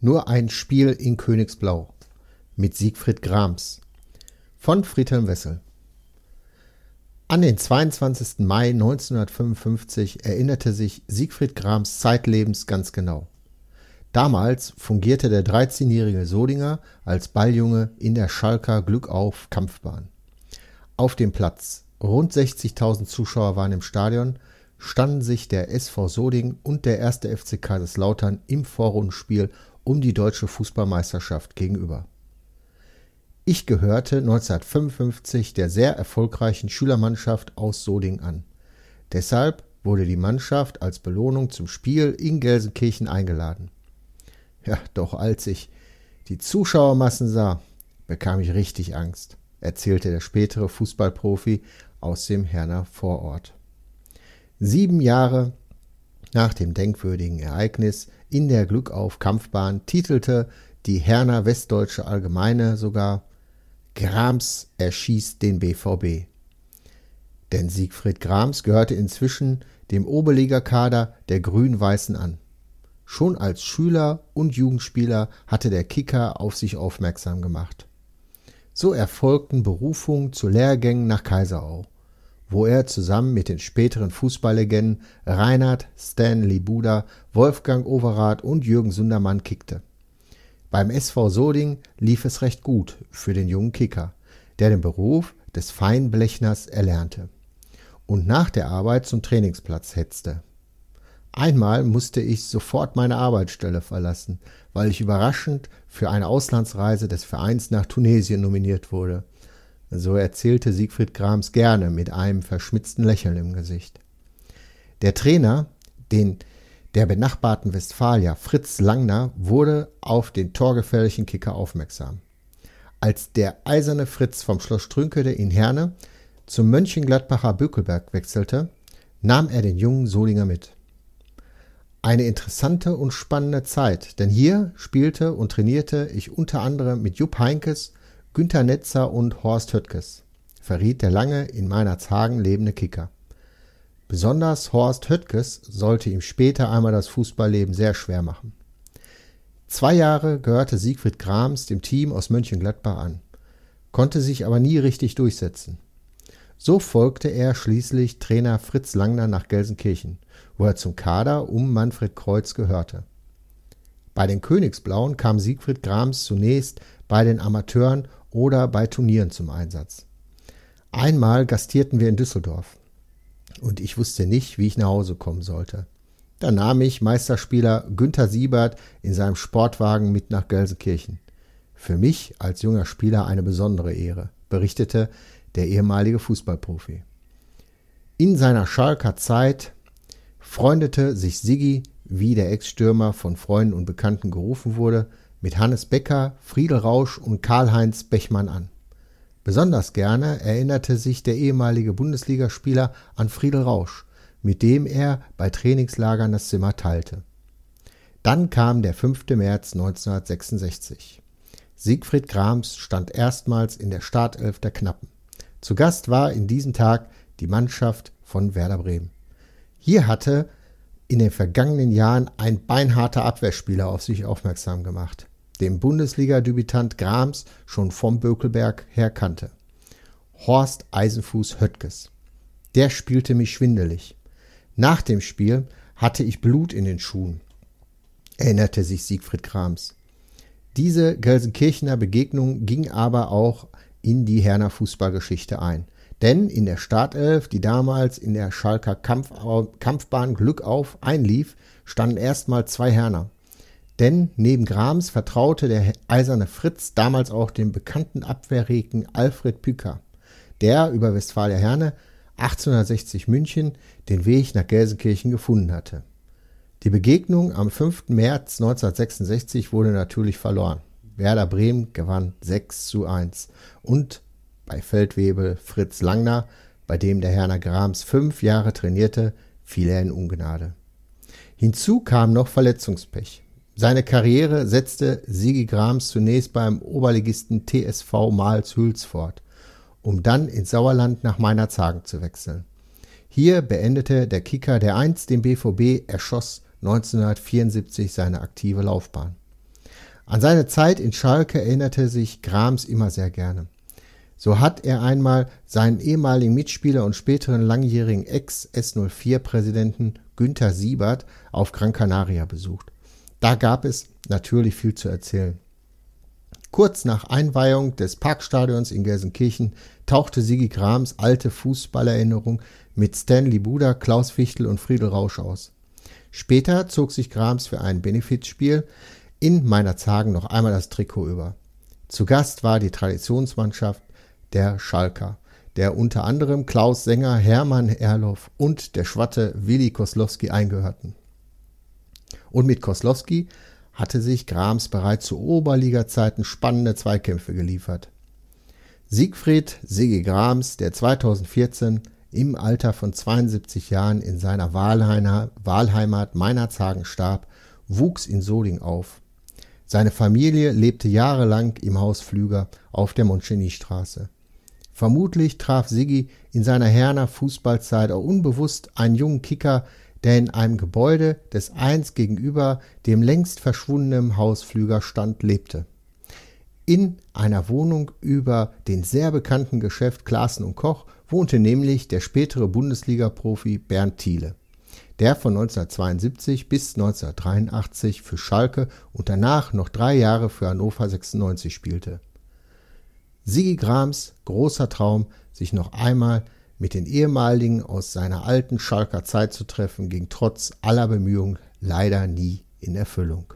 Nur ein Spiel in Königsblau mit Siegfried Grams von Friedhelm Wessel. An den 22. Mai 1955 erinnerte sich Siegfried Grams zeitlebens ganz genau. Damals fungierte der 13-jährige Solinger als Balljunge in der Schalker Glückauf Kampfbahn. Auf dem Platz, rund 60.000 Zuschauer waren im Stadion, standen sich der SV Soding und der 1. FC Kaiserslautern im Vorrundenspiel um die deutsche Fußballmeisterschaft gegenüber. Ich gehörte 1955 der sehr erfolgreichen Schülermannschaft aus Soding an. Deshalb wurde die Mannschaft als Belohnung zum Spiel in Gelsenkirchen eingeladen. Ja, doch als ich die Zuschauermassen sah, bekam ich richtig Angst, erzählte der spätere Fußballprofi aus dem Herner Vorort. Sieben Jahre nach dem denkwürdigen Ereignis in der Glückauf Kampfbahn titelte die Herner Westdeutsche Allgemeine sogar Grams erschießt den BVB. Denn Siegfried Grams gehörte inzwischen dem Oberligakader der Grün-Weißen an. Schon als Schüler und Jugendspieler hatte der Kicker auf sich aufmerksam gemacht. So erfolgten Berufungen zu Lehrgängen nach Kaiserau wo er zusammen mit den späteren Fußballlegenden Reinhard Stanley Buda, Wolfgang Overath und Jürgen Sundermann kickte. Beim SV Soding lief es recht gut für den jungen Kicker, der den Beruf des Feinblechners erlernte und nach der Arbeit zum Trainingsplatz hetzte. Einmal musste ich sofort meine Arbeitsstelle verlassen, weil ich überraschend für eine Auslandsreise des Vereins nach Tunesien nominiert wurde – so erzählte Siegfried Grams gerne mit einem verschmitzten Lächeln im Gesicht. Der Trainer, den der benachbarten Westfalia Fritz Langner, wurde auf den torgefährlichen Kicker aufmerksam. Als der eiserne Fritz vom Schloss Strünkede in Herne zum Mönchengladbacher Bökelberg wechselte, nahm er den jungen Solinger mit. Eine interessante und spannende Zeit, denn hier spielte und trainierte ich unter anderem mit Jupp Heinkes Günter Netzer und Horst Höttges, verriet der lange in Meinerzhagen lebende Kicker. Besonders Horst Höttges sollte ihm später einmal das Fußballleben sehr schwer machen. Zwei Jahre gehörte Siegfried Grams dem Team aus Mönchengladbach an, konnte sich aber nie richtig durchsetzen. So folgte er schließlich Trainer Fritz Langner nach Gelsenkirchen, wo er zum Kader um Manfred Kreuz gehörte. Bei den Königsblauen kam Siegfried Grams zunächst bei den Amateuren oder bei Turnieren zum Einsatz. Einmal gastierten wir in Düsseldorf und ich wusste nicht, wie ich nach Hause kommen sollte. Da nahm ich Meisterspieler Günther Siebert in seinem Sportwagen mit nach Gelsenkirchen. Für mich als junger Spieler eine besondere Ehre, berichtete der ehemalige Fußballprofi. In seiner Schalker Zeit freundete sich Siggi, wie der Ex-Stürmer von Freunden und Bekannten gerufen wurde, mit Hannes Becker, Friedel Rausch und Karl-Heinz Bechmann an. Besonders gerne erinnerte sich der ehemalige Bundesligaspieler an Friedel Rausch, mit dem er bei Trainingslagern das Zimmer teilte. Dann kam der 5. März 1966. Siegfried Grams stand erstmals in der Startelf der Knappen. Zu Gast war in diesem Tag die Mannschaft von Werder Bremen. Hier hatte in den vergangenen Jahren ein beinharter Abwehrspieler auf sich aufmerksam gemacht, den Bundesliga-Debütant Grams schon vom Bökelberg her kannte. Horst Eisenfuß Höttges. Der spielte mich schwindelig. Nach dem Spiel hatte ich Blut in den Schuhen, erinnerte sich Siegfried Grams. Diese Gelsenkirchener Begegnung ging aber auch in die Herner Fußballgeschichte ein – denn in der Startelf, die damals in der Schalker Kampf, Kampfbahn Glück auf einlief, standen erstmal zwei Herner. Denn neben Grams vertraute der eiserne Fritz damals auch dem bekannten Abwehrregen Alfred Pücker, der über Westfalia Herne 1860 München den Weg nach Gelsenkirchen gefunden hatte. Die Begegnung am 5. März 1966 wurde natürlich verloren. Werder Bremen gewann 6 zu 1 und bei Feldwebel Fritz Langner, bei dem der Herner Grams fünf Jahre trainierte, fiel er in Ungnade. Hinzu kam noch Verletzungspech. Seine Karriere setzte Sigi Grams zunächst beim Oberligisten TSV Malz-Hülz fort, um dann ins Sauerland nach Meinerzhagen zu wechseln. Hier beendete der Kicker, der einst den BVB erschoss, 1974 seine aktive Laufbahn. An seine Zeit in Schalke erinnerte sich Grams immer sehr gerne. So hat er einmal seinen ehemaligen Mitspieler und späteren langjährigen Ex-S04-Präsidenten Günther Siebert auf Gran Canaria besucht. Da gab es natürlich viel zu erzählen. Kurz nach Einweihung des Parkstadions in Gelsenkirchen tauchte Sigi Grams alte Fußballerinnerung mit Stanley Buda, Klaus Fichtel und Friedel Rausch aus. Später zog sich Grams für ein Benefizspiel in meiner Zagen noch einmal das Trikot über. Zu Gast war die Traditionsmannschaft der Schalker, der unter anderem Klaus Sänger, Hermann Erloff und der Schwatte Willi Koslowski eingehörten. Und mit Koslowski hatte sich Grams bereits zu Oberliga-Zeiten spannende Zweikämpfe geliefert. Siegfried Sigi Grams, der 2014 im Alter von 72 Jahren in seiner Wahlheimat Meinerzhagen starb, wuchs in Soding auf. Seine Familie lebte jahrelang im Haus Flüger auf der Moncheny-Straße. Vermutlich traf Siggi in seiner Herner Fußballzeit auch unbewusst einen jungen Kicker, der in einem Gebäude des einst gegenüber dem längst verschwundenen Haus Flügerstand lebte. In einer Wohnung über den sehr bekannten Geschäft Klaassen und Koch wohnte nämlich der spätere Bundesliga-Profi Bernd Thiele, der von 1972 bis 1983 für Schalke und danach noch drei Jahre für Hannover 96 spielte. Sigi Grams großer Traum, sich noch einmal mit den ehemaligen aus seiner alten Schalker Zeit zu treffen, ging trotz aller Bemühungen leider nie in Erfüllung.